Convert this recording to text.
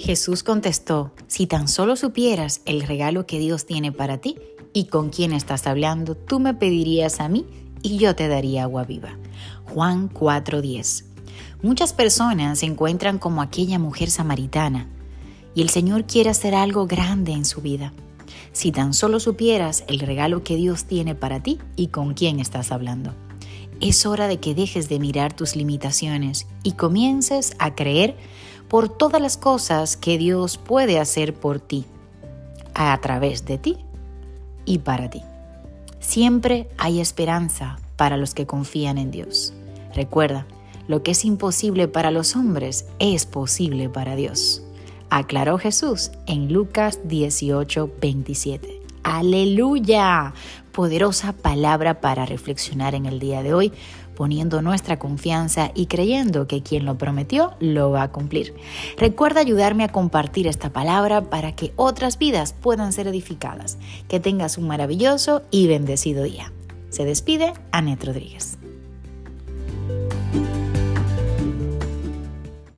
Jesús contestó, si tan solo supieras el regalo que Dios tiene para ti y con quién estás hablando, tú me pedirías a mí y yo te daría agua viva. Juan 4:10. Muchas personas se encuentran como aquella mujer samaritana y el Señor quiere hacer algo grande en su vida. Si tan solo supieras el regalo que Dios tiene para ti y con quién estás hablando. Es hora de que dejes de mirar tus limitaciones y comiences a creer por todas las cosas que Dios puede hacer por ti, a través de ti y para ti. Siempre hay esperanza para los que confían en Dios. Recuerda, lo que es imposible para los hombres es posible para Dios. Aclaró Jesús en Lucas 18, 27. Aleluya. Poderosa palabra para reflexionar en el día de hoy, poniendo nuestra confianza y creyendo que quien lo prometió lo va a cumplir. Recuerda ayudarme a compartir esta palabra para que otras vidas puedan ser edificadas. Que tengas un maravilloso y bendecido día. Se despide Anet Rodríguez.